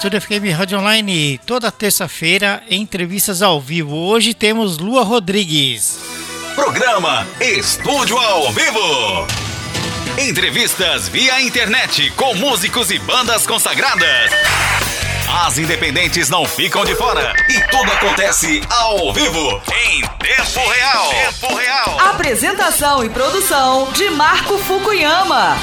Estúdio FM Rádio Online, toda terça-feira, entrevistas ao vivo. Hoje temos Lua Rodrigues. Programa Estúdio ao Vivo. Entrevistas via internet com músicos e bandas consagradas. As independentes não ficam de fora e tudo acontece ao vivo, em tempo real. Tempo real. Apresentação e produção de Marco Fukuyama.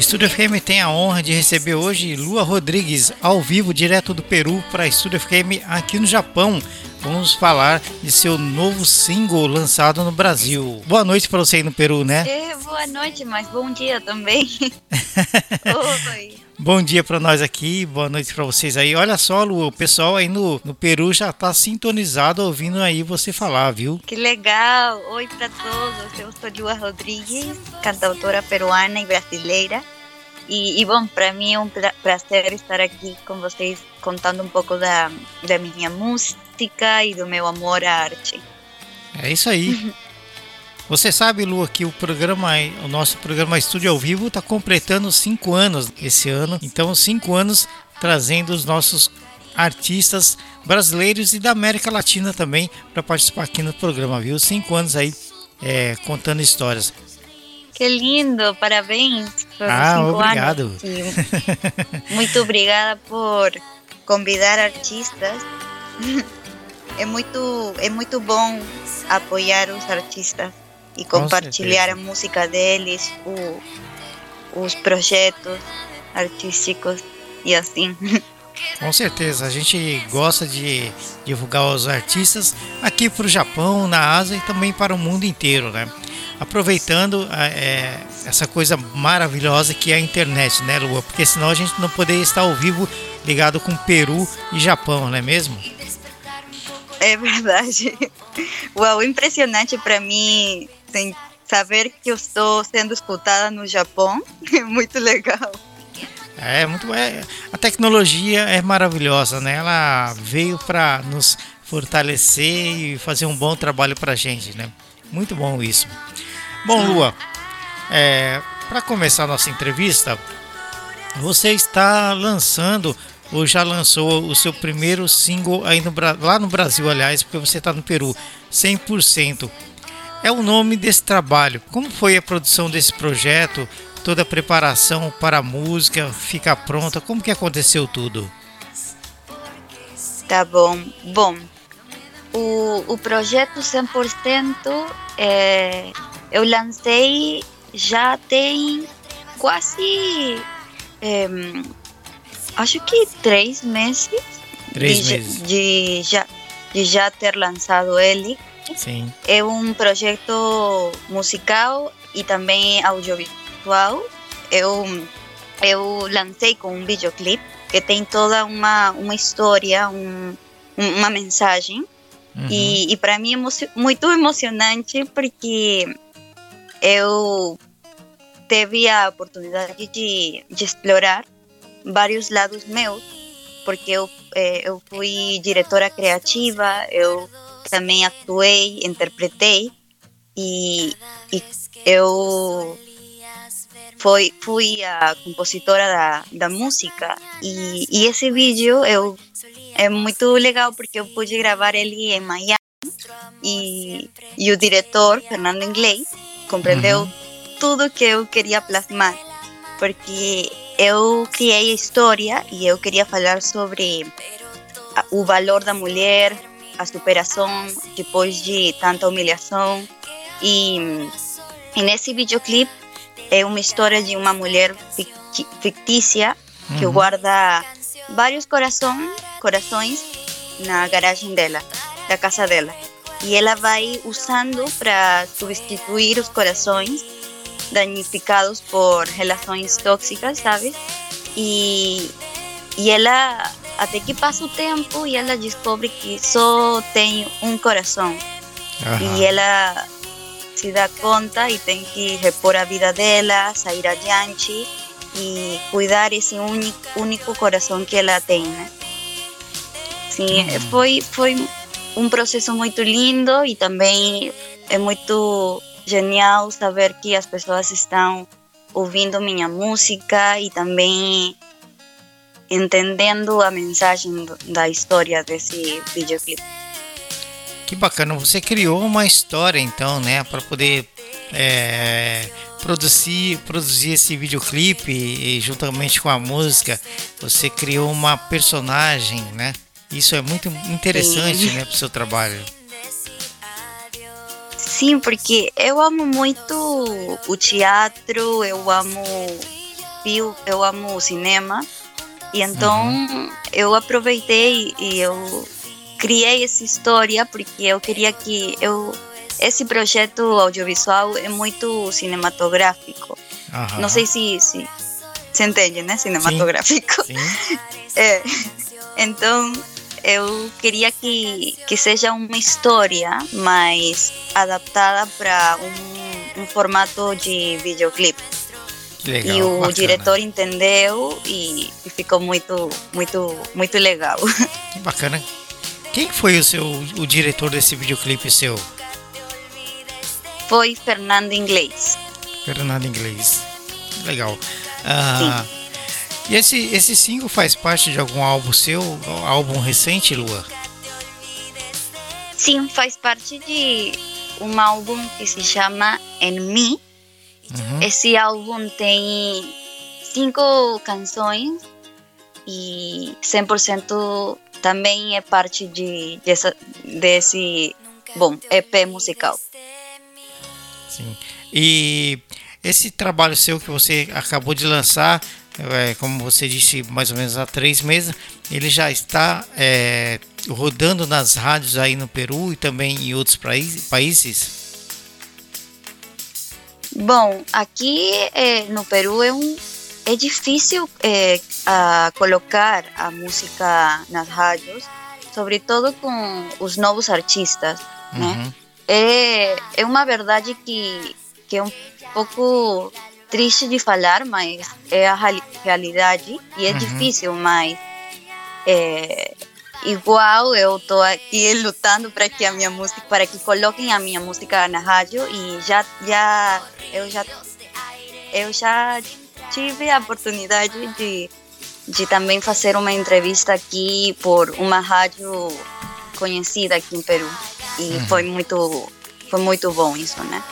Estúdio FM tem a honra de receber hoje Lua Rodrigues, ao vivo, direto do Peru, para Estúdio FM aqui no Japão. Vamos falar de seu novo single lançado no Brasil. Boa noite para você aí no Peru, né? É, boa noite, mas bom dia também. Oi. Bom dia para nós aqui, boa noite para vocês aí. Olha só, Lu, o pessoal aí no, no Peru já tá sintonizado ouvindo aí você falar, viu? Que legal! Oi para todos, eu sou Lua Rodrigues, cantautora peruana e brasileira. E, e bom, para mim é um pra prazer estar aqui com vocês contando um pouco da, da minha música e do meu amor à arte. É isso aí. Você sabe, Lu, que o programa, o nosso programa Estúdio ao Vivo está completando cinco anos esse ano. Então, cinco anos trazendo os nossos artistas brasileiros e da América Latina também para participar aqui no programa, viu? Cinco anos aí é, contando histórias. Que lindo, parabéns. Ah, obrigado. Muito obrigada por convidar artistas. É muito, é muito bom apoiar os artistas e compartilhar a música deles, o, os projetos artísticos e assim. Com certeza, a gente gosta de divulgar os artistas aqui para o Japão, na Ásia e também para o mundo inteiro, né? Aproveitando é, essa coisa maravilhosa que é a internet, né, Lua? Porque senão a gente não poderia estar ao vivo ligado com Peru e Japão, não é mesmo? É verdade. Uau, impressionante para mim sem saber que eu estou sendo escutada no Japão é muito legal. É muito é, a tecnologia é maravilhosa, né? Ela veio para nos fortalecer e fazer um bom trabalho para gente, né? Muito bom isso. Bom, Lua, é, para começar a nossa entrevista, você está lançando ou já lançou o seu primeiro single aí no, lá no Brasil, aliás, porque você está no Peru, 100% é o nome desse trabalho. Como foi a produção desse projeto? Toda a preparação para a música ficar pronta? Como que aconteceu tudo? Tá bom. Bom, o, o projeto 100% é, eu lancei já tem quase. É, acho que três meses. Três de, meses. De, já, de já ter lançado ele. É um projeto musical e também audiovisual. Eu, eu lancei com um videoclipe que tem toda uma, uma história, um, uma mensagem. Uhum. E, e para mim é muito emocionante porque eu teve a oportunidade de, de explorar vários lados meus, porque eu, eh, eu fui diretora criativa, eu também atuei, interpretei e, e eu foi, fui a compositora da, da música e, e esse vídeo eu, é muito legal porque eu pude gravar ele em Miami e, e o diretor, Fernando Inglês, compreendeu uhum. tudo que eu queria plasmar porque eu criei a história e eu queria falar sobre o valor da mulher, a superação depois de tanta humilhação. E, e nesse videoclipe é uma história de uma mulher fictícia que uhum. guarda vários coração, corações na garagem dela, da casa dela. E ela vai usando para substituir os corações danificados por relações tóxicas, sabe? E, e ela até que passa o tempo e ela descobre que só tem um coração. E ela se dá conta e tem que repor a vida dela, sair adiante e cuidar esse único, único coração que ela tem, né? Sim, uhum. foi, foi um processo muito lindo e também é muito genial saber que as pessoas estão ouvindo minha música e também entendendo a mensagem da história desse videoclipe. Que bacana, você criou uma história então, né, para poder é, produzir, produzir esse videoclipe e juntamente com a música, você criou uma personagem, né? Isso é muito interessante, Sim. né, para o seu trabalho. Sim, porque eu amo muito o teatro, eu amo eu amo o cinema e então uhum. eu aproveitei e eu criei essa história porque eu queria que eu esse projeto audiovisual é muito cinematográfico. Uhum. Não sei se, se se entende, né? Cinematográfico. Sim. Sim. É. Então eu queria que, que seja uma história mais adaptada para um, um formato de videoclipe. Legal, e o bacana. diretor entendeu e, e, ficou muito, muito, muito legal. Que bacana. Quem foi o seu o diretor desse videoclipe seu? Foi Fernando Inglês. Fernando Inglês. Legal. Ah, e esse, esse single faz parte de algum álbum seu, álbum recente, Lua? Sim, faz parte de um álbum que se chama En Me. Uhum. Esse álbum tem cinco canções e 100% também é parte de, dessa, desse bom EP musical. Sim. E esse trabalho seu que você acabou de lançar, é, como você disse, mais ou menos há três meses, ele já está é, rodando nas rádios aí no Peru e também em outros países? Bom, aqui é, no Peru é um é difícil é, a colocar a música nas rádios, sobretudo com os novos artistas, né? uhum. né? É, é uma verdade que, que é um pouco triste de falar, mas é a realidade e é uhum. difícil, mas é, igual eu tô aqui lutando para que a minha música, para que coloquem a minha música na rádio e já já eu já eu já tive a oportunidade de, de também fazer uma entrevista aqui por uma rádio conhecida aqui em Peru. E uhum. foi muito foi muito bom isso, né?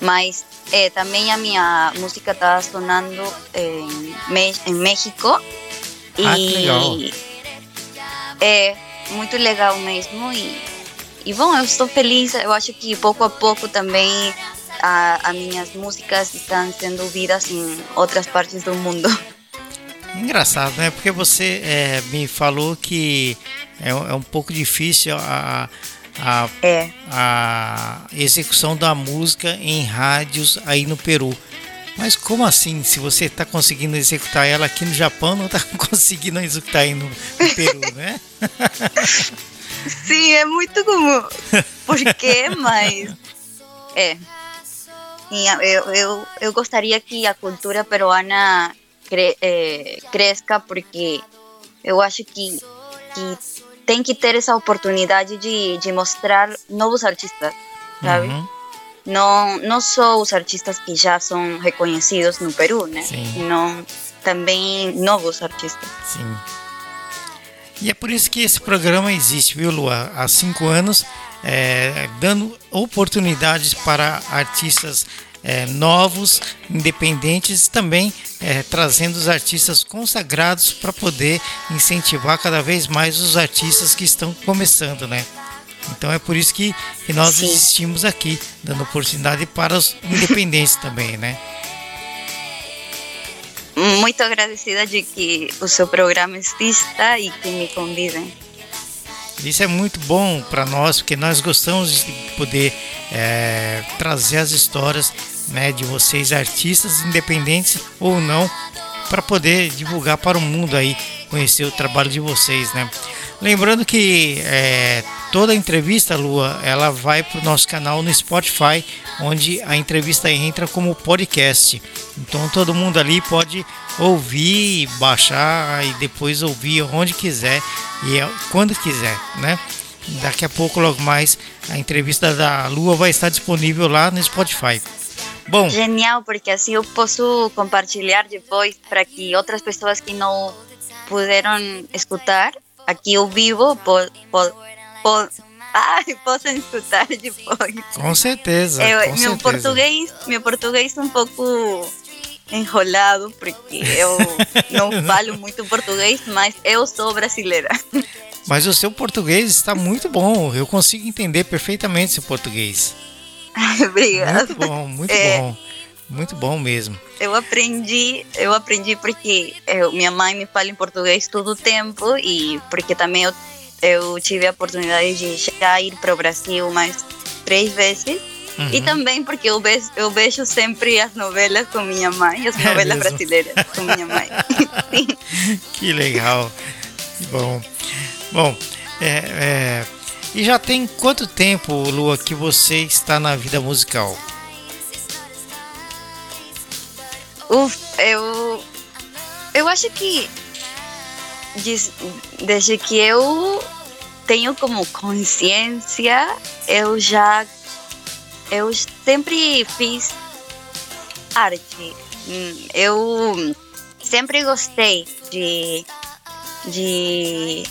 Mas é, também a minha música está sonando em, em México. Ah, e. é muito legal mesmo. E, e bom, eu estou feliz. Eu acho que pouco a pouco também as minhas músicas estão sendo ouvidas em outras partes do mundo. Engraçado, né? Porque você é, me falou que é, é, um pouco difícil a, a, é. a execução da música em rádios aí no Peru. Mas como assim? Se você está conseguindo executar ela aqui no Japão, não está conseguindo executar aí no, no Peru, né? Sim, é muito comum. Por quê? Mas é, eu, eu, eu gostaria que a cultura peruana cre, é, cresça, porque eu acho que, que tem que ter essa oportunidade de, de mostrar novos artistas, sabe? Uhum. Não, não só os artistas que já são reconhecidos no Peru, né? Sim. Senão também novos artistas. Sim. E é por isso que esse programa existe, viu, Lua? Há cinco anos, é, dando oportunidades para artistas é, novos, independentes, também é, trazendo os artistas consagrados para poder incentivar cada vez mais os artistas que estão começando, né? Então é por isso que, que nós Sim. existimos aqui, dando oportunidade para os independentes também, né? Muito agradecida de que o seu programa exista e que me convidem. Isso é muito bom para nós, porque nós gostamos de poder é, trazer as histórias né, de vocês, artistas independentes ou não, para poder divulgar para o mundo aí, conhecer o trabalho de vocês, né? Lembrando que é, toda entrevista, Lua, ela vai para o nosso canal no Spotify, onde a entrevista entra como podcast. Então todo mundo ali pode ouvir, baixar e depois ouvir onde quiser e é, quando quiser, né? Daqui a pouco, logo mais, a entrevista da Lua vai estar disponível lá no Spotify. Bom, Genial, porque assim eu posso compartilhar depois para que outras pessoas que não puderam escutar aqui ao vivo po, po, po, ai, possam escutar depois. com certeza. Eu, com meu certeza. português, meu português é um pouco enrolado porque eu não falo muito português, mas eu sou brasileira. Mas o seu português está muito bom. Eu consigo entender perfeitamente seu português. Obrigada. Muito bom, muito É. bom. Muito bom mesmo. Eu aprendi, eu aprendi porque eu, minha mãe me fala em português todo o tempo e porque também eu, eu tive a oportunidade de já ir para o Brasil mais três vezes. E Uhum. também porque eu vejo, eu vejo sempre as novelas com minha mãe, as É novelas mesmo? brasileiras com minha mãe. Que legal. Que bom. Bom, é, é, e já tem quanto tempo, Lua, que você está na vida musical? Uf, eu. Eu acho que. des- Desde que eu tenho como consciência, eu já. Eu sempre fiz arte. Hum, Eu sempre gostei de. de.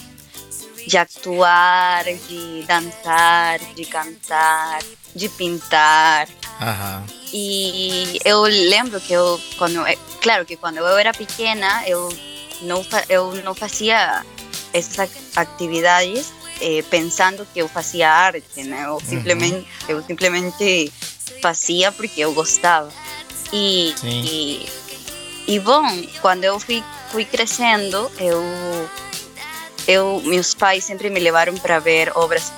de actuar, de dançar, de cantar, de pintar. Aham. E eu lembro que eu, quando, é claro que quando eu era pequena, eu não, eu não fazia essas ac- atividades eh, pensando que eu fazia arte, né? Eu simplesmente, eu simplesmente fazia porque eu gostava. E, e, e bom, quando eu fui, fui crescendo, eu, eu, meus pais sempre me levaram para ver obras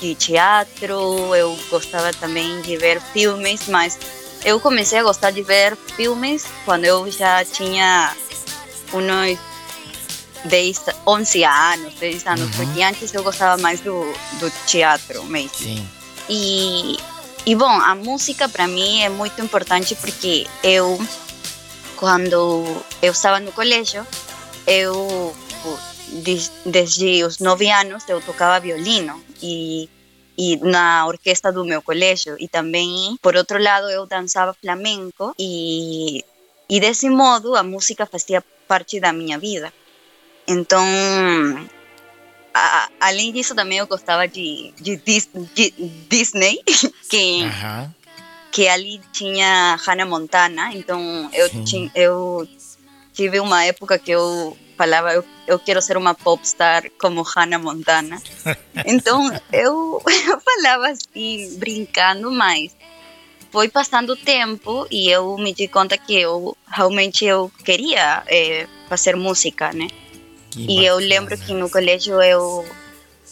de teatro, eu gostava também de ver filmes, mas eu comecei a gostar de ver filmes quando eu já tinha uns 10, 11 anos, 10 anos, Uhum. porque antes eu gostava mais do, do teatro mesmo. Sim. E, e bom, a música para mim é muito importante porque eu, quando eu estava no colégio, eu, des- desde os nove anos, eu tocava violino e, e na orquestra do meu colégio. E também, por outro lado, eu dançava flamenco e, e desse modo a música fazia parte da minha vida. Então, a- além disso, também eu gostava de, de, Dis- de Disney, que, que ali tinha Hannah Montana. Então, eu, ti- eu tive uma época que eu falava, eu, eu quero ser uma popstar como Hannah Montana. Então, eu, eu falava assim, brincando, mas foi passando o tempo e eu me di conta que eu realmente eu queria eh, fazer música, né? Que E eu bacana. lembro que no colégio eu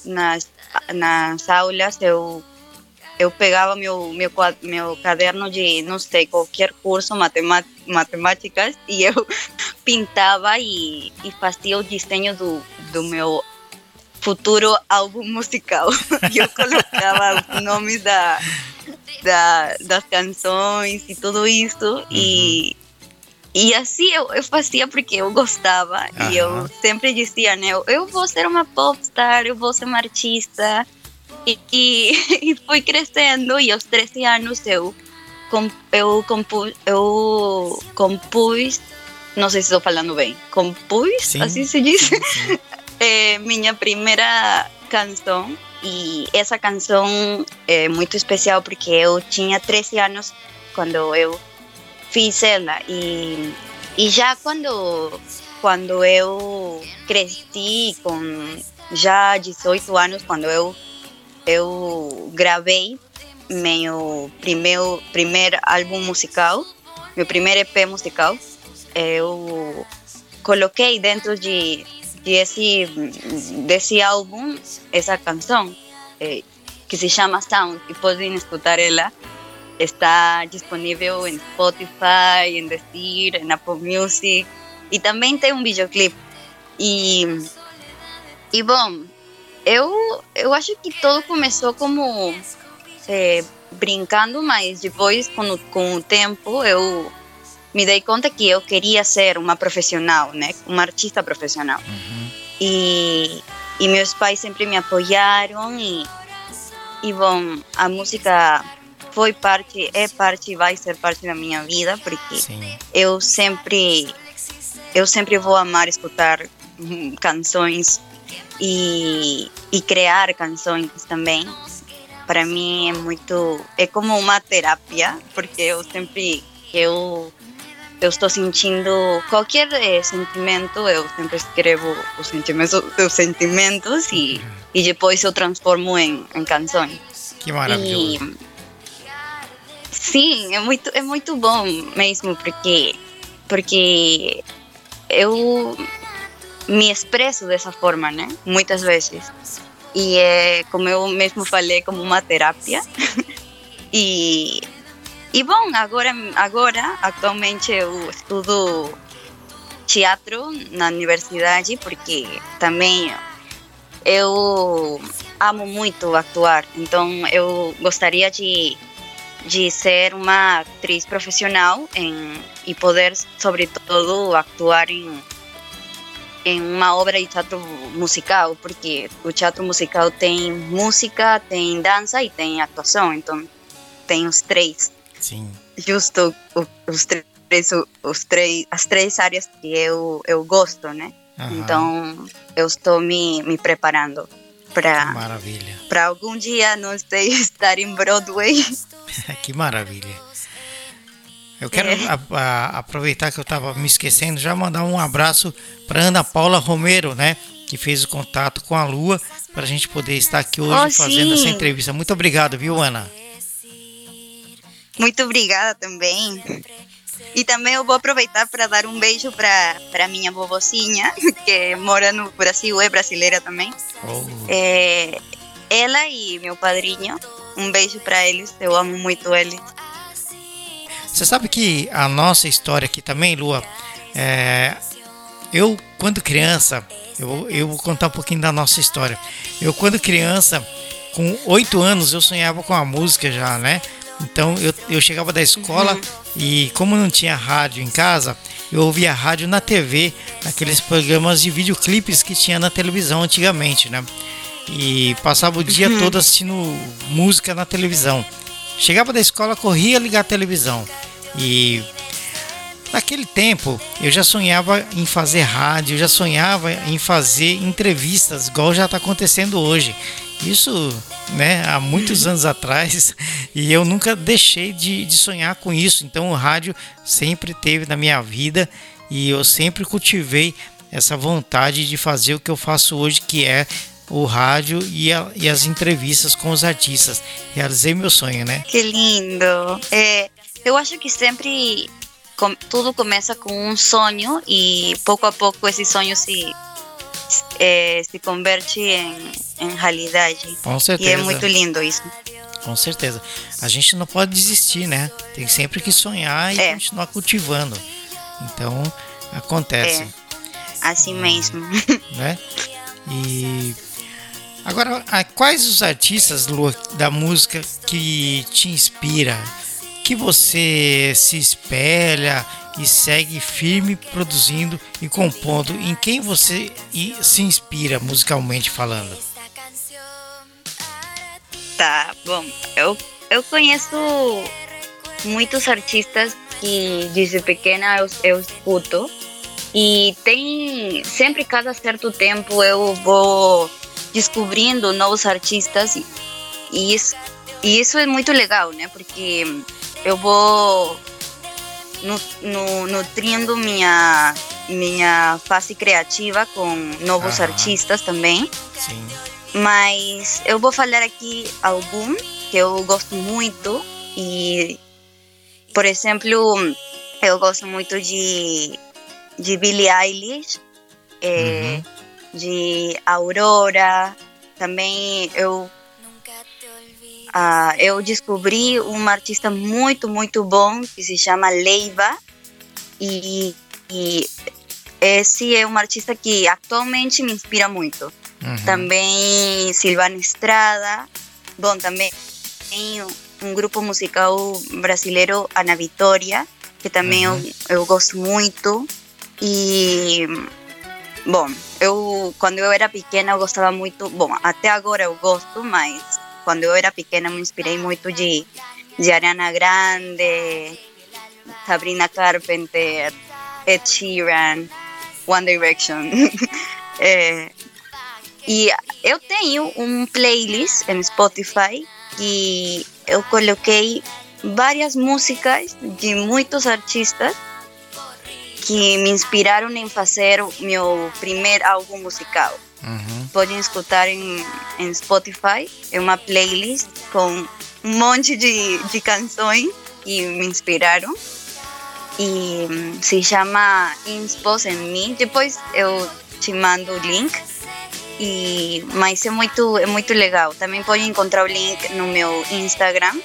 nas nas aulas eu eu pegava meu meu meu caderno de não sei qualquer curso matemáticas e eu pintava e, e fazia o desenho do do meu futuro álbum musical. E eu colocava os nomes da, da, das canções e tudo isso. E, e assim eu, eu fazia porque eu gostava. E eu sempre dizia, né? Eu, eu vou ser uma popstar, eu vou ser uma artista. E, e, e fui crescendo e aos 13 anos eu, com, eu, compu, eu compus, não sei se estou falando bem, compus, Sim, assim se diz? sim, sim. é minha primeira canção e essa canção é muito especial porque eu tinha 13 anos quando eu fiz ela e, e já quando quando eu cresci com já 18 anos quando eu eu gravei meu primeiro primeiro álbum musical meu primeiro EP musical. Eu coloquei dentro de, de esse desse álbum essa canção eh, que se chama Sound e podem escutar ela. Está disponível em Spotify, em Deezer, em Apple Music e também tem um videoclipe. E e bom eu eu acho que tudo começou como eh, brincando mas depois com o, com o tempo eu me dei conta que eu queria ser uma profissional, né? Uma artista profissional. Uhum. E, e meus pais sempre me apoiaram e, e bom, a música foi parte, é parte e vai ser parte da minha vida, porque Sim. eu sempre eu sempre vou amar escutar canções e, e criar canções também. Para mim é muito é como uma terapia, porque eu sempre eu eu estou sentindo qualquer eh, sentimento, eu sempre escrevo os sentimentos, os sentimentos e, e depois eu transformo em, em canções. Que maravilhoso. E sim, é muito é muito bom mesmo porque porque eu me expresso dessa forma, né? Muitas vezes. E é como eu mesmo falei, como uma terapia. e e bom, agora agora atualmente eu estudo teatro na universidade porque também eu amo muito atuar, então eu gostaria de, de ser uma atriz profissional em, e poder, sobretudo, atuar em, em uma obra de teatro musical, porque o teatro musical tem música, tem dança e tem atuação, então tem os três, Sim. justo os três, os três, as três áreas que eu, eu gosto, né? Aham. Então, eu estou me, me preparando para Maravilha. para algum dia, não sei, estar em Broadway. que maravilha. Eu quero É. a- a- aproveitar que eu estava me esquecendo, já mandar um abraço para Ana Paula Romero, né? Que fez o contato com a Lua para a gente poder estar aqui hoje Oh, fazendo sim. essa entrevista. Muito obrigado, viu, Ana? Muito obrigada também. E também eu vou aproveitar para dar um beijo para minha vovocinha, que mora no Brasil, é brasileira também. Oh, É, ela e meu padrinho. Um beijo para eles, eu amo muito eles. Você sabe que a nossa história aqui também, Lua, é, eu quando criança, eu, eu vou contar um pouquinho da nossa história. Eu quando criança, com oito anos, eu sonhava com a música já, né? Então eu, eu chegava da escola e como não tinha rádio em casa, eu ouvia rádio na TV, naqueles programas de videoclipes que tinha na televisão antigamente, né? E passava o dia todo assistindo música na televisão. Chegava da escola, corria ligar a televisão. E naquele tempo eu já sonhava em fazer rádio, eu já sonhava em fazer entrevistas, igual já está acontecendo hoje. Isso né, há muitos anos atrás e eu nunca deixei de, de sonhar com isso. Então o rádio sempre teve na minha vida e eu sempre cultivei essa vontade de fazer o que eu faço hoje, que é o rádio e, a- e as entrevistas com os artistas. Realizei meu sonho, né? Que lindo. É, eu acho que sempre com- tudo começa com um sonho e pouco a pouco esse sonho se é, se converte em, em realidade. Com E certeza. é muito lindo isso. Com certeza. A gente não pode desistir, né? Tem sempre que sonhar e É. continuar cultivando. Então, acontece, É. Assim mesmo. né? E agora, quais os artistas Lua, da música que te inspira, que você se espelha e segue firme produzindo e compondo? Em quem você se inspira musicalmente falando? Tá, bom, eu, eu conheço muitos artistas que desde pequena eu, eu escuto e tem sempre cada certo tempo eu vou descobrindo novos artistas e, e isso e isso é muito legal, né? Porque eu vou nu, nu, nutrindo minha minha fase criativa com novos Aham. artistas também. Sim. Mas eu vou falar aqui algum que eu gosto muito e, por exemplo, eu gosto muito de, de Billie Eilish, eh, de Aurora, também eu ah, eu descobri uma artista muito, muito bom que se chama Leiva e, e esse é um artista que atualmente me inspira muito. Uhum. Também Silvana Estrada. Bom, também tem um grupo musical brasileiro, Ana Vitória, que também eu, eu gosto muito. E, bom, eu quando eu era pequena eu gostava muito. Bom, até agora eu gosto, mas quando eu era pequena me inspirei muito de, de Ariana Grande, Sabrina Carpenter, Ed Sheeran, One Direction. é, e eu tenho playlist em Spotify que eu coloquei várias músicas de muitos artistas que me inspiraram em fazer meu primeiro álbum musical. Uhum. Podem escutar em, em Spotify, é uma playlist com um monte de, de canções que me inspiraram. E hum, se chama Inspos em mim. Depois eu te mando o link. E, mas é muito, é muito legal. Também pode encontrar o link no meu Instagram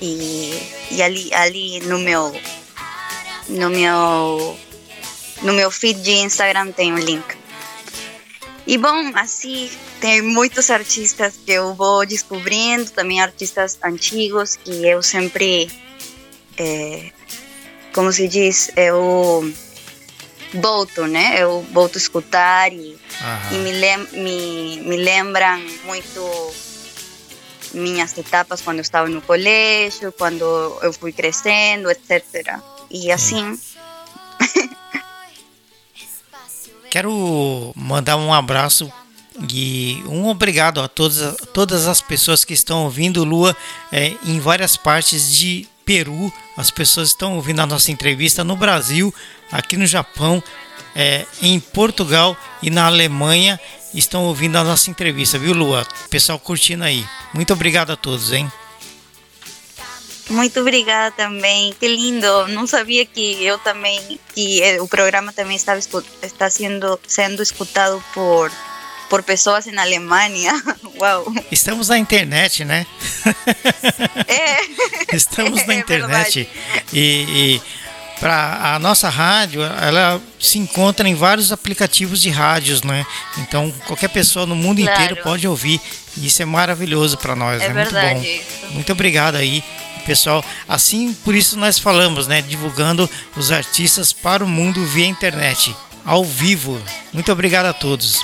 e, e ali, ali no meu no meu no meu feed de Instagram tem o link. E bom, assim tem muitos artistas que eu vou descobrindo, também artistas antigos que eu sempre, é, como se diz, eu volto, né? Eu volto a escutar e, e me, lem me, me lembram muito minhas etapas quando eu estava no colégio, quando eu fui crescendo, etc. E assim. Quero mandar um abraço e um obrigado a todas, todas as pessoas que estão ouvindo Lua é, em várias partes de Peru. As pessoas estão ouvindo a nossa entrevista no Brasil, aqui no Japão, é, em Portugal e na Alemanha estão ouvindo a nossa entrevista, viu, Lua? Pessoal curtindo aí. Muito obrigado a todos, hein? Muito obrigada também, que lindo. Não sabia que eu também, que o programa também estava está sendo sendo escutado por por pessoas na Alemanha. Uau! Estamos na internet, né? É. Estamos na internet é e, e para a nossa rádio, ela se encontra em vários aplicativos de rádios, né? Então qualquer pessoa no mundo claro. inteiro pode ouvir. E isso é maravilhoso para nós, é, é verdade muito bom. Isso. Muito obrigado aí, pessoal. Assim, por isso nós falamos, né? Divulgando os artistas para o mundo via internet, ao vivo. Muito obrigado a todos.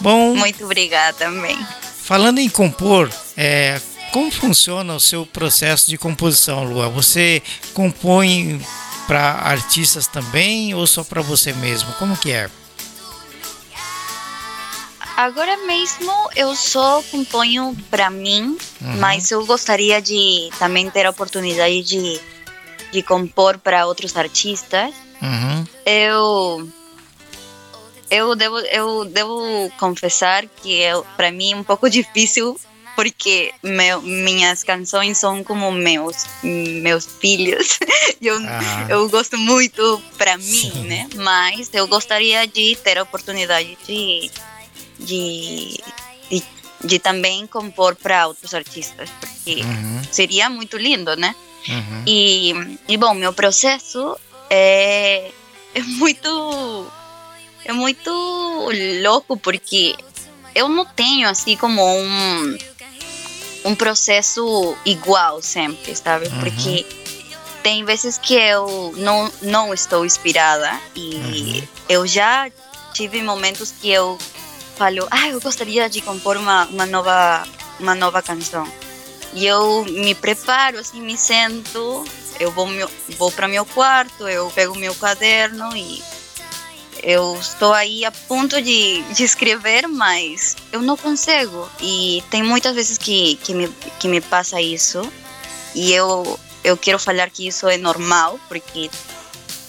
Bom. Muito obrigada também. Falando em compor, é, como funciona o seu processo de composição, Lua? Você compõe para artistas também ou só para você mesmo? Como que é? Agora mesmo eu só componho para mim, uhum. mas eu gostaria de também ter a oportunidade de, de compor para outros artistas. Uhum. Eu eu devo eu devo confessar que para mim é um pouco difícil porque meu, minhas canções são como meus meus filhos. eu, ah. eu gosto muito para mim, Sim. né? Mas eu gostaria de ter a oportunidade de, de, de, de também compor para outros artistas, porque uhum. seria muito lindo, né? Uhum. E, e bom, meu processo é, é muito é muito louco porque eu não tenho assim como um um processo igual sempre, sabe? Uhum. Porque tem vezes que eu não, não estou inspirada e uhum. eu já tive momentos que eu falo, ah, eu gostaria de compor uma, uma nova uma nova canção. E eu me preparo, assim, me sento, eu vou, meu, vou para meu quarto, eu pego meu caderno e eu estou aí a ponto de, de escrever, mas eu não consigo. E tem muitas vezes que, que, me, que me passa isso. E eu, eu quero falar que isso é normal, porque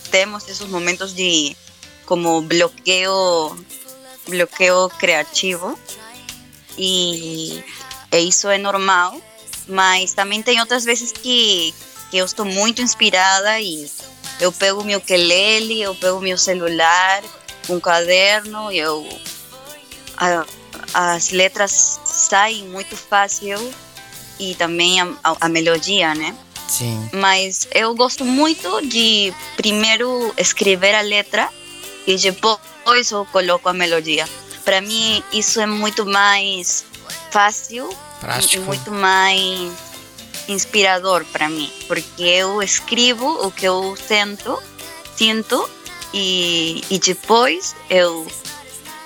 temos esses momentos de como bloqueio, bloqueio criativo. E, e isso é normal. Mas também tem outras vezes que, que eu estou muito inspirada e eu pego meu ukulele, eu pego meu celular, um caderno, eu a, as letras saem muito fácil e também a, a, a, melodia, né? Sim. Mas eu gosto muito de primeiro escrever a letra e depois eu coloco a melodia. Para mim isso é muito mais fácil Prático. e muito mais inspirador para mim, porque eu escrevo o que eu sinto, sinto e, e depois eu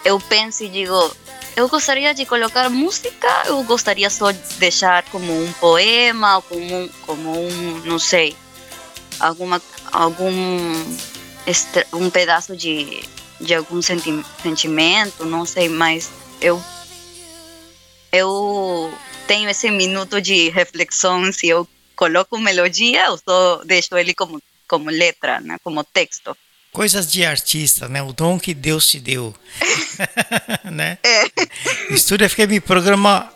eu penso e digo eu gostaria de colocar música, eu gostaria só de deixar como um poema, ou como um, como um não sei, alguma, algum um pedaço de, de algum senti sentimento, não sei, mas eu eu tenho esse minuto de reflexão se eu coloco melodia ou só deixo ele como como letra, né, como texto. Coisas de artista, né? O dom que Deus te deu. né? É. Estúdio FM programa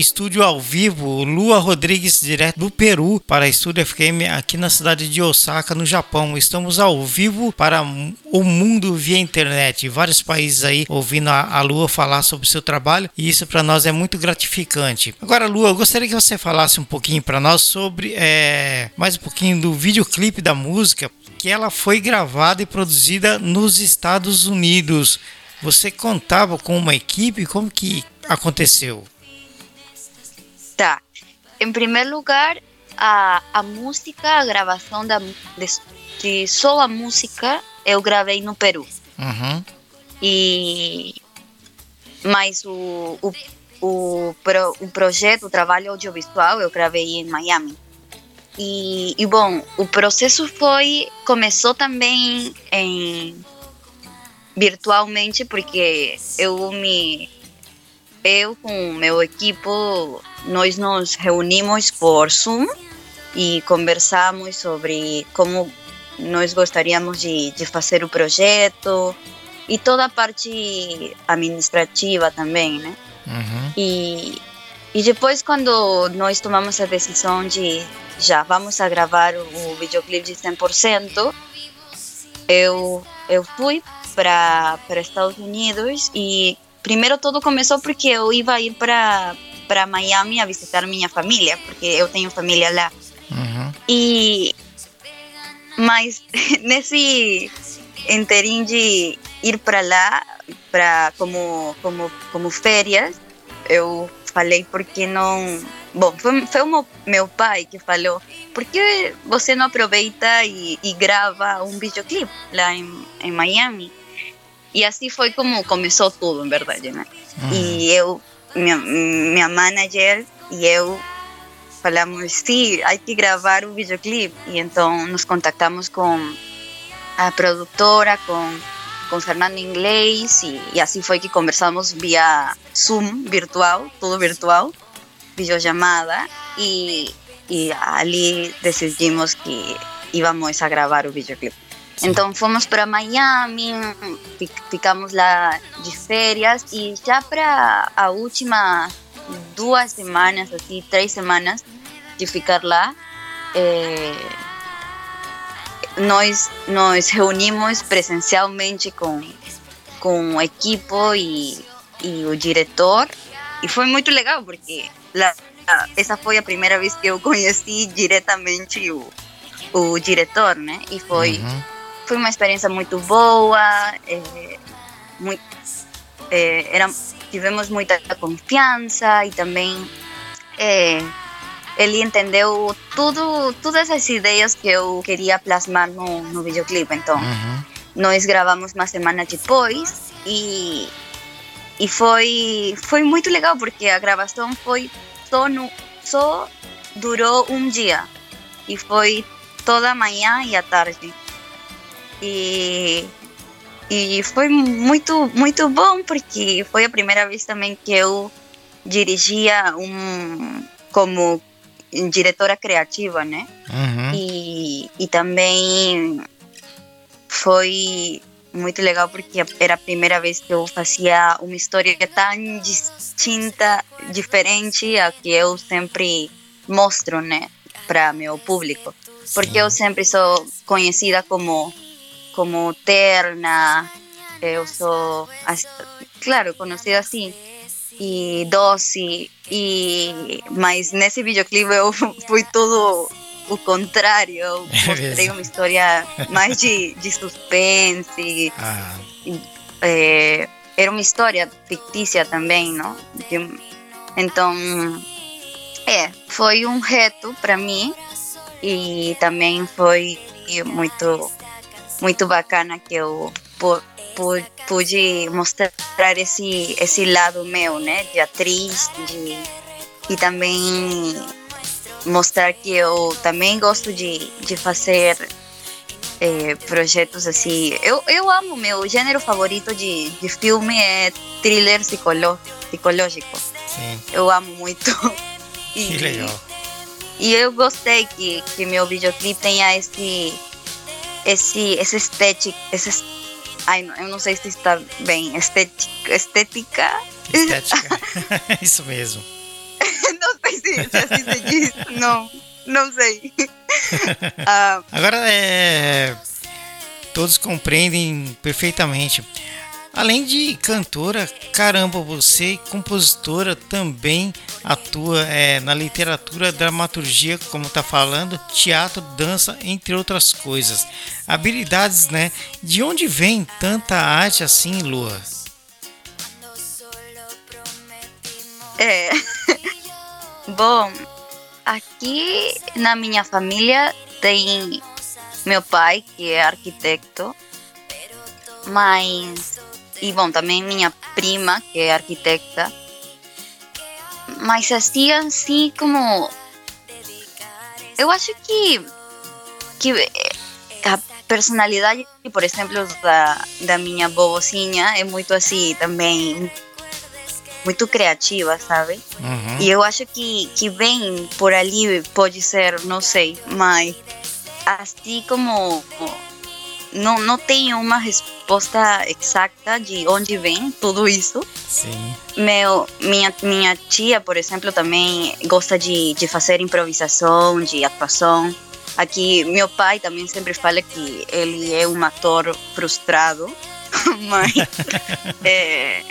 Estúdio ao vivo, Lua Rodrigues, direto do Peru, para Estúdio FM aqui na cidade de Osaka, no Japão. Estamos ao vivo para o mundo via internet, vários países aí ouvindo a, a Lua falar sobre o seu trabalho e isso para nós é muito gratificante. Agora, Lua, eu gostaria que você falasse um pouquinho para nós sobre é, mais um pouquinho do videoclipe da música, que ela foi gravada e produzida nos Estados Unidos. Você contava com uma equipe? Como que aconteceu? Tá. Em primeiro lugar, a, a música, a gravação da, de, de só a música, eu gravei no Peru. Uhum. E mas o, o, o, pro, o projeto, o trabalho audiovisual, eu gravei em Miami. E, e, bom, o processo foi começou também em virtualmente porque eu me eu com meu equipo nós nos reunimos por Zoom e conversamos sobre como nós gostaríamos de, de fazer o projeto e toda a parte administrativa também, né? Uhum. E, e depois quando nós tomamos a decisão de já vamos a gravar o videoclipe de 100%, eu, eu fui para Estados Unidos e primeiro tudo começou porque eu ia ir para para Miami a visitar minha família, porque eu tenho família lá. Uhum. E mas nesse interim de ir para lá para como como como férias, eu falei porque não Bom, foi, foi o meu pai que falou: por que você não aproveita e, e grava um videoclipe lá em, em Miami? E assim foi como começou tudo, em verdade, né? Uhum. E eu, minha, minha manager e eu falamos: sim, há que gravar o videoclipe. E então nos contactamos com a produtora, com com Fernando Inglês e, e assim foi que conversamos via Zoom virtual, tudo virtual videollamada e, e ali decidimos que íbamos a gravar o videoclipe. Então fomos para Miami, ficamos lá de férias e já para a última duas semanas, assim, três semanas de ficar lá, eh, nós nos reunimos presencialmente com, com o equipo e, e o diretor e foi muito legal porque la, essa foi a primeira vez que eu conheci diretamente o, o diretor, né? E foi, uhum. Foi uma experiência muito boa, é, muito, é, era, tivemos muita confiança e também é, ele entendeu tudo, todas as ideias que eu queria plasmar no, no videoclipe. Então, uhum. nós gravamos uma semana depois e e foi, foi muito legal, porque a gravação foi só, no, só durou um dia. E foi toda a manhã e a tarde. E, e foi muito, muito bom, porque foi a primeira vez também que eu dirigia um como diretora criativa, né? Uhum. E, e também foi muito legal porque era a primeira vez que eu fazia uma história tão distinta, diferente a que eu sempre mostro, né, para meu público. Porque eu sempre sou conhecida como como terna, eu sou, claro, conhecida assim e doce e mas nesse videoclipe eu fui tudo o contrário. Eu mostrei uma história mais de, de suspense. Ah. É, era uma história fictícia também, não? De, então, é, foi um reto para mim e também foi muito muito bacana que eu pude mostrar esse esse lado meu, né, de atriz, de e também mostrar que eu também gosto de, de fazer é, projetos assim. Eu, eu amo, meu gênero favorito de, de filme é thriller psicolo, psicológico. Sim. Eu amo muito. E, que legal. E eu gostei que, que meu videoclipe tenha esse, esse, esse estético, esse, ai, eu não sei se está bem, estética. Estética. Estética. Isso mesmo. não sei se, se assim se diz. Não, não sei. uh, Agora, é, todos compreendem perfeitamente. Além de cantora, caramba, você compositora também atua é, na literatura, dramaturgia, como está falando, teatro, dança, entre outras coisas. Habilidades, né? De onde vem tanta arte assim, Lua? É. Bom, aqui na minha família tem meu pai, que é arquiteto, mas e bom, também minha prima, que é arquiteta. Mas assim, assim como. Eu acho que. que a personalidade, por exemplo, da, da minha vovozinha é muito assim também. Muito criativa, sabe? Uhum. E eu acho que, que vem por ali, pode ser, não sei, mas assim como não, não tenho uma resposta exata de onde vem tudo isso. Sim. Meu, minha, minha tia, por exemplo, também gosta de, de fazer improvisação, de atuação. Aqui, meu pai também sempre fala que ele é um ator frustrado, mas é,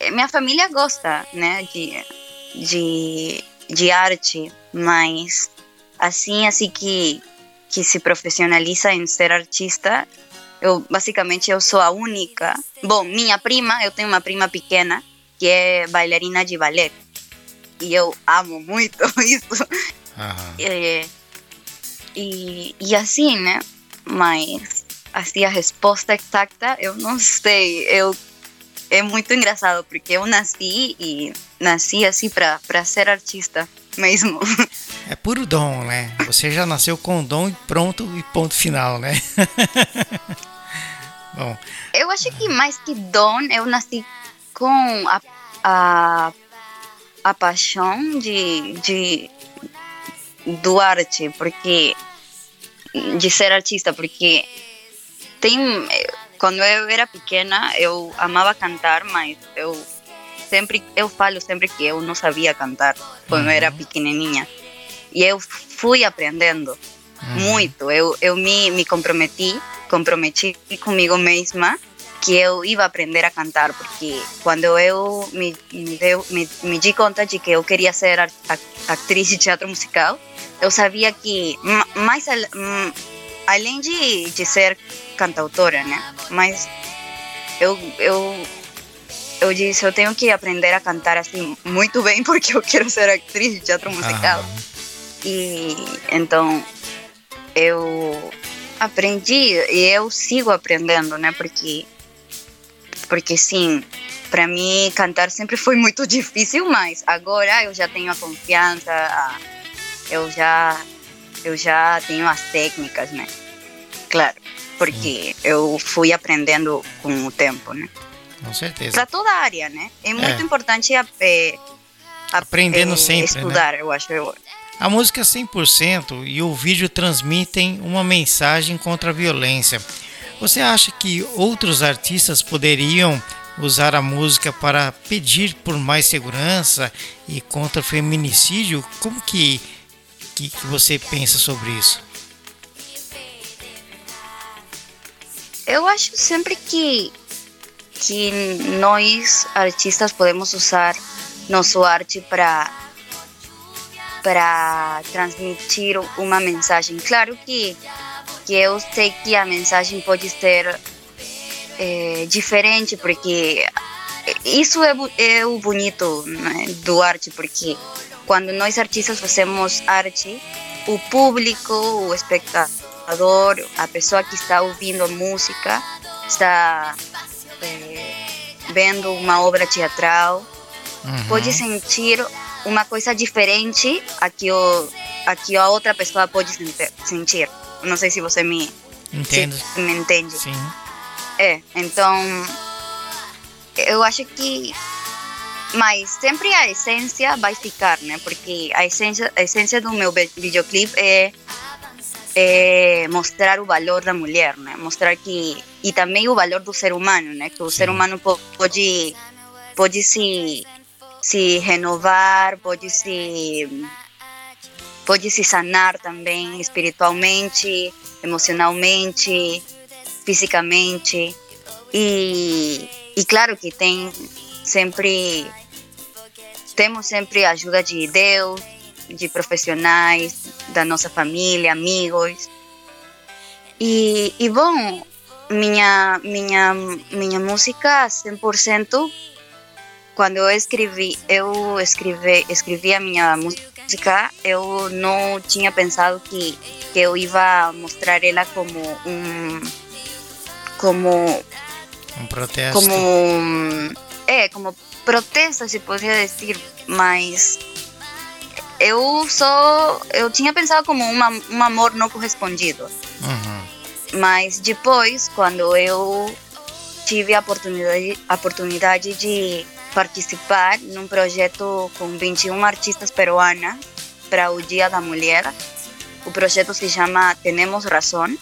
minha família gosta, né, de, de, de arte, mas assim, assim que que se profissionaliza em ser artista. Eu basicamente eu sou a única. Bom, minha prima, eu tenho uma prima pequena que é bailarina de ballet e eu amo muito isso. Uhum. É, e, e assim, né? Mas assim a resposta exata eu não sei. Eu é muito engraçado porque eu nasci e nasci assim para para ser artista mesmo. É puro dom, né? Você já nasceu com dom e pronto e ponto final, né? Bom. Eu acho que mais que dom, eu nasci com a, a, a paixão de, de do arte, porque de ser artista, porque tem quando eu era pequena eu amava cantar, mas eu sempre eu falo sempre que eu não sabia cantar quando uhum. era pequenininha. E eu fui aprendendo uhum. muito. Eu, eu me, me comprometi, comprometi comigo mesma que eu ia aprender a cantar, porque quando eu me, me, deu, me, me di conta de que eu queria ser atriz de teatro musical, eu sabia que, mais além de, de ser cantautora, né? Mas eu, eu, eu disse, eu tenho que aprender a cantar assim muito bem, porque eu quero ser atriz de teatro musical. E então eu aprendi e eu sigo aprendendo, né? Porque porque sim, para mim cantar sempre foi muito difícil, mas agora eu já tenho a confiança, eu já eu já tenho as técnicas, né? Claro, porque eu fui aprendendo com o tempo, né? Com certeza. Para toda a área, né? É muito é. importante é, aprendendo é, sempre, né? estudar, né? eu acho. Eu, a música 100% e o vídeo transmitem uma mensagem contra a violência. Você acha que outros artistas poderiam usar a música para pedir por mais segurança e contra o feminicídio? Como que, que, que você pensa sobre isso? Eu acho sempre que, nós artistas podemos usar nossa arte para para transmitir uma mensagem. Claro que, que eu sei que a mensagem pode ser é, diferente, porque isso é, é o bonito né, do arte, porque quando nós artistas fazemos arte, o público, o espectador, a pessoa que está ouvindo a música, está vendo uma obra teatral, uhum. pode sentir uma coisa diferente a que, o, a que a outra pessoa pode sentir. Não sei se você me, Entendo. Se me entende. Sim. É, então eu acho que mas sempre a essência vai ficar, né? Porque a essência, a essência do meu videoclipe é, é mostrar o valor da mulher, né? Mostrar que e também o valor do ser humano, né? Que o Sim. ser humano pode pode se se renovar, pode se pode se sanar também espiritualmente, emocionalmente, fisicamente. E, e claro que tem sempre temos sempre a ajuda de Deus, de profissionais, da nossa família, amigos. E, e bom, minha minha minha música 100% quando eu escrevi, eu escrevi, escrevi a minha música, eu não tinha pensado que, que eu ia mostrar ela como um como um protesto. Como é, como protesto, se poderia dizer, mas eu só eu tinha pensado como uma, um amor não correspondido. Uhum. Mas depois, quando eu tive a oportunidade, a oportunidade de participar num projeto com 21 artistas peruanas para o Dia da Mulher. O projeto se chama Tenemos Razão.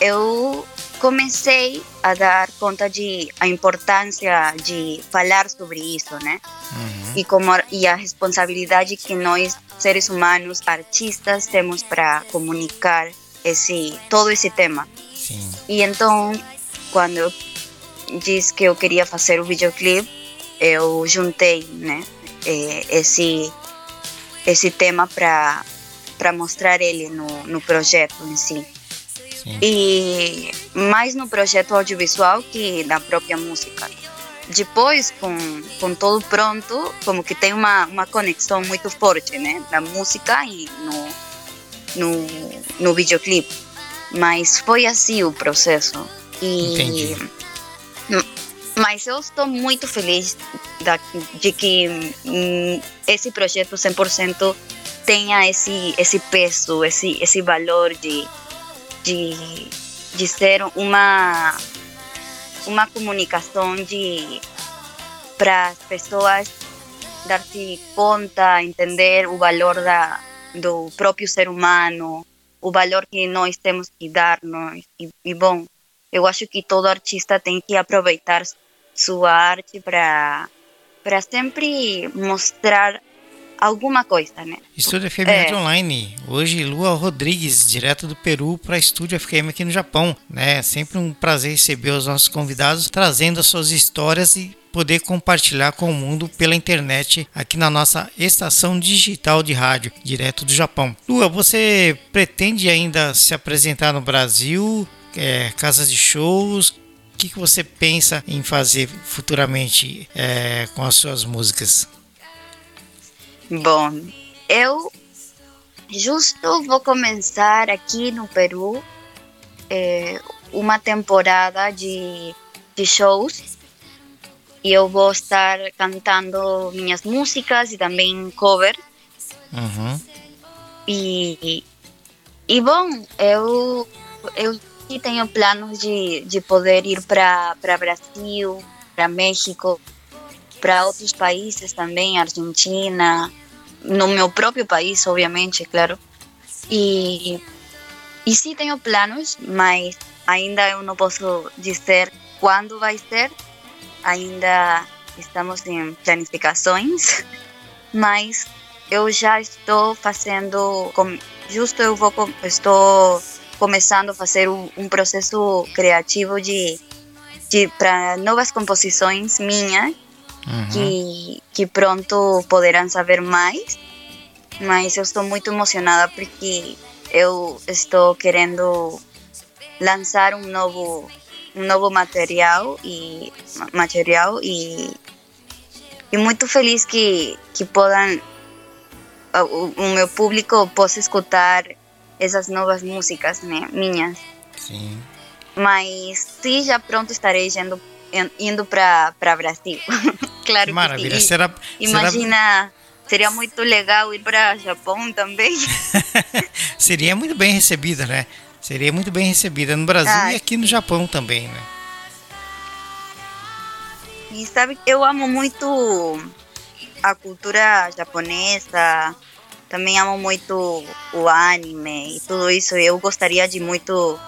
Eu comecei a dar conta de a importância de falar sobre isso, né? Uhum. E como e a responsabilidade que nós seres humanos, artistas, temos para comunicar esse todo esse tema. Sim. E então, quando eu disse que eu queria fazer o videoclipe, eu juntei né, esse, esse tema para mostrar ele no, no projeto em si. Sim. E mais no projeto audiovisual que na própria música. Depois, com, com tudo pronto, como que tem uma, uma conexão muito forte, né? Da música e no, no, no videoclipe. Mas foi assim o processo. E Entendi. Mas eu estou muito feliz da, de que hum, esse projeto 100% tenha esse, esse peso, esse, esse valor de, de, de ser uma, uma comunicação de para as pessoas dar-se conta, entender o valor da, do próprio ser humano, o valor que nós temos que dar-nos. E, e, bom, eu acho que todo artista tem que aproveitar sua arte para para sempre mostrar alguma coisa, né? Estúdio FM é. Rádio Online. Hoje, Lua Rodrigues, direto do Peru para Estúdio FM aqui no Japão, né? Sempre um prazer receber os nossos convidados trazendo as suas histórias e poder compartilhar com o mundo pela internet aqui na nossa estação digital de rádio, direto do Japão. Lua, você pretende ainda se apresentar no Brasil? É, casas de shows? O que, que você pensa em fazer futuramente é, com as suas músicas? Bom, eu justo vou começar aqui no Peru é, uma temporada de, de shows e eu vou estar cantando minhas músicas e também cover. Uhum. E, e bom, eu, eu tenho planos de, de poder ir para Brasil, para México, para outros países também, Argentina, no meu próprio país, obviamente, claro. E, e sim tenho planos, mas ainda eu não posso dizer quando vai ser. Ainda estamos em planificações, mas eu já estou fazendo, justo eu vou, estou começando a fazer um, processo criativo de, de para novas composições minhas uhum. que, que pronto poderão saber mais. Mas eu estou muito emocionada porque eu estou querendo lançar um novo um novo material e material e, e muito feliz que que podam o, o meu público possa escutar essas novas músicas né, minhas. Sim. Mas sim, já pronto estarei indo indo para Brasil. claro Maravilha. que sim. Será, Imagina, será... seria muito legal ir para Japão também. seria muito bem recebida, né? Seria muito bem recebida no Brasil ah, e aqui no Japão também, né? E sabe, eu amo muito a cultura japonesa, também amo muito o anime e tudo isso. Eu gostaria de muito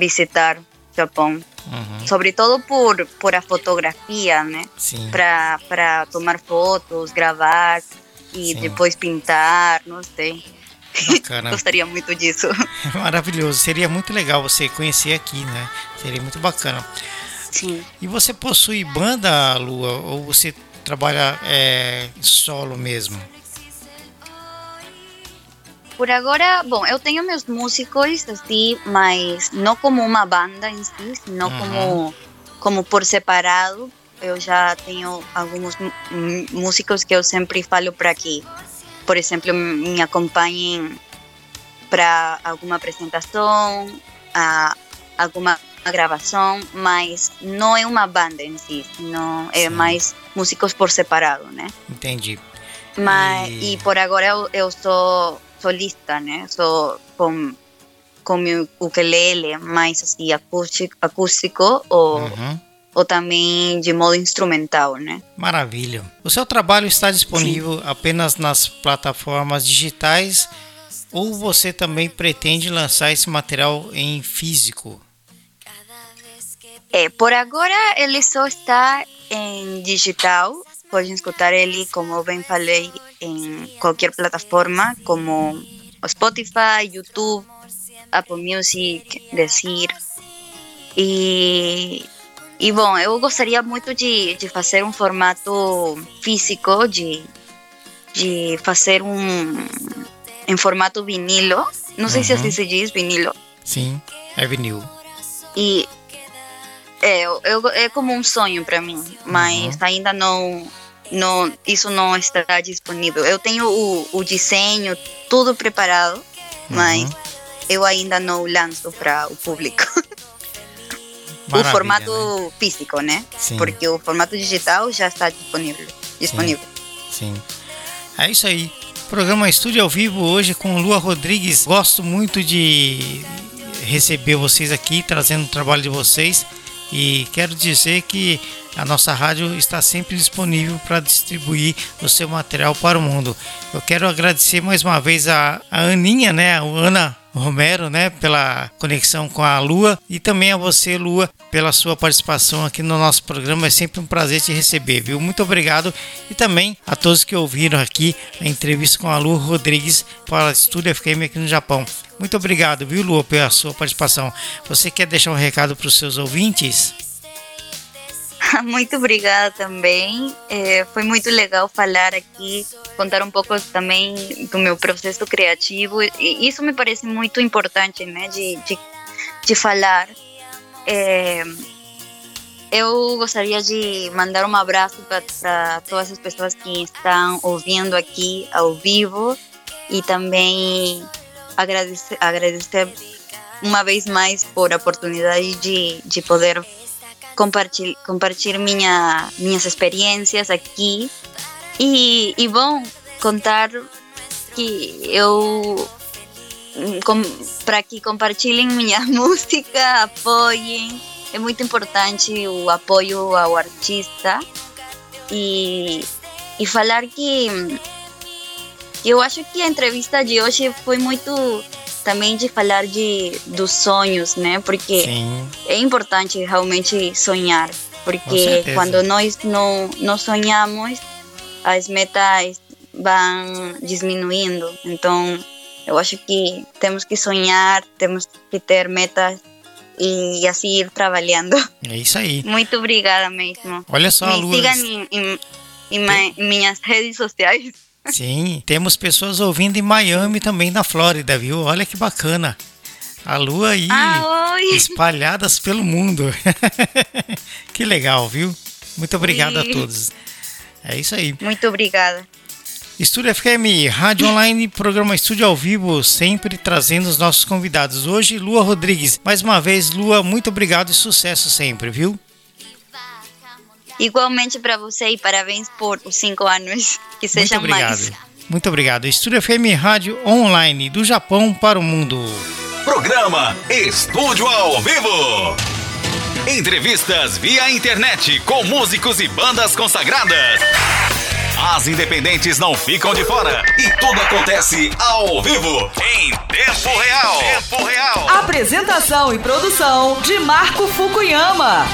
visitar Japão. Uhum. Sobretudo por, por a fotografia, né? Para tomar fotos, gravar e Sim. depois pintar, não sei. Bacana. Gostaria muito disso. Maravilhoso. Seria muito legal você conhecer aqui, né? Seria muito bacana. Sim. E você possui banda, Lua? Ou você trabalha é, solo mesmo? Por agora, bom, eu tenho meus músicos, assim, mas não como uma banda em si, senão uhum. como, como por separado. Eu já tenho alguns músicos que eu sempre falo para que, por exemplo, me acompanhem para alguma apresentação, a, alguma gravação, mas não é uma banda em si, não é Sim. mais músicos por separado, né? Entendi. Mas, e... e por agora eu, eu sou solista, né? Sou com, com meu ukulele mais assim acústico, acústico ou, uhum. ou também de modo instrumental, né? Maravilha. O seu trabalho está disponível Sim. apenas nas plataformas digitais ou você também pretende lançar esse material em físico? É, por agora ele só está em digital. Podem escutar ele, como eu bem falei, em qualquer plataforma, como Spotify, YouTube, Apple Music, Desir. E, e bom, eu gostaria muito de, de fazer um formato físico, de, de fazer um em formato vinilo. Não sei uhum. se assim se diz vinilo. Sim, é vinil. E é, eu, é como um sonho para mim, mas uhum. ainda não, não, isso não está disponível. Eu tenho o, o desenho tudo preparado, uhum. mas eu ainda não lanço para o público. o formato né? físico, né? Sim. Porque o formato digital já está disponível. disponível. Sim. Sim. É isso aí. Programa Estúdio ao Vivo hoje com Lua Rodrigues. Gosto muito de receber vocês aqui, trazendo o trabalho de vocês. E quero dizer que a nossa rádio está sempre disponível para distribuir o seu material para o mundo. Eu quero agradecer mais uma vez a, a Aninha, né, a Ana Romero, né, pela conexão com a Lua e também a você, Lua, pela sua participação aqui no nosso programa. É sempre um prazer te receber, viu? Muito obrigado e também a todos que ouviram aqui a entrevista com a Lua Rodrigues para a Estúdio FM aqui no Japão. Muito obrigado, viu, Lua, pela sua participação. Você quer deixar um recado para os seus ouvintes? Muito obrigada também. É, foi muito legal falar aqui, contar um pouco também do meu processo criativo. E isso me parece muito importante, né, de, de, de falar. É, eu gostaria de mandar um abraço para todas as pessoas que estão ouvindo aqui ao vivo e também agradecer, agradecer uma vez mais por a oportunidade de, de poder compartilhar, compartilhar minha, minhas experiências aqui e, e bom, contar que eu com, para que compartilhem minha música, apoiem. É muito importante o apoio ao artista e, e falar que eu acho que a entrevista de hoje foi muito também de falar de dos sonhos, né? Porque Sim. é importante realmente sonhar, porque quando nós não, não sonhamos, as metas vão diminuindo. Então, eu acho que temos que sonhar, temos que ter metas e assim ir trabalhando. É isso aí. Muito obrigada mesmo. Olha só, Me Luz. sigam em, em, em, em minhas redes sociais. Sim, temos pessoas ouvindo em Miami também, na Flórida, viu? Olha que bacana. A lua aí ah, espalhadas pelo mundo. que legal, viu? Muito obrigado a todos. É isso aí. Muito obrigada. Estúdio FM, Rádio Online, programa Estúdio ao Vivo, sempre trazendo os nossos convidados. Hoje, Lua Rodrigues. Mais uma vez, Lua, muito obrigado e sucesso sempre, viu? Igualmente para você e parabéns por os cinco anos. Que sejam Muito obrigado. mais. Muito obrigado. Estúdio FM Rádio Online do Japão para o mundo. Programa Estúdio ao Vivo. Entrevistas via internet com músicos e bandas consagradas. As independentes não ficam de fora e tudo acontece ao vivo, em tempo real. Tempo real. Apresentação e produção de Marco Fukuyama.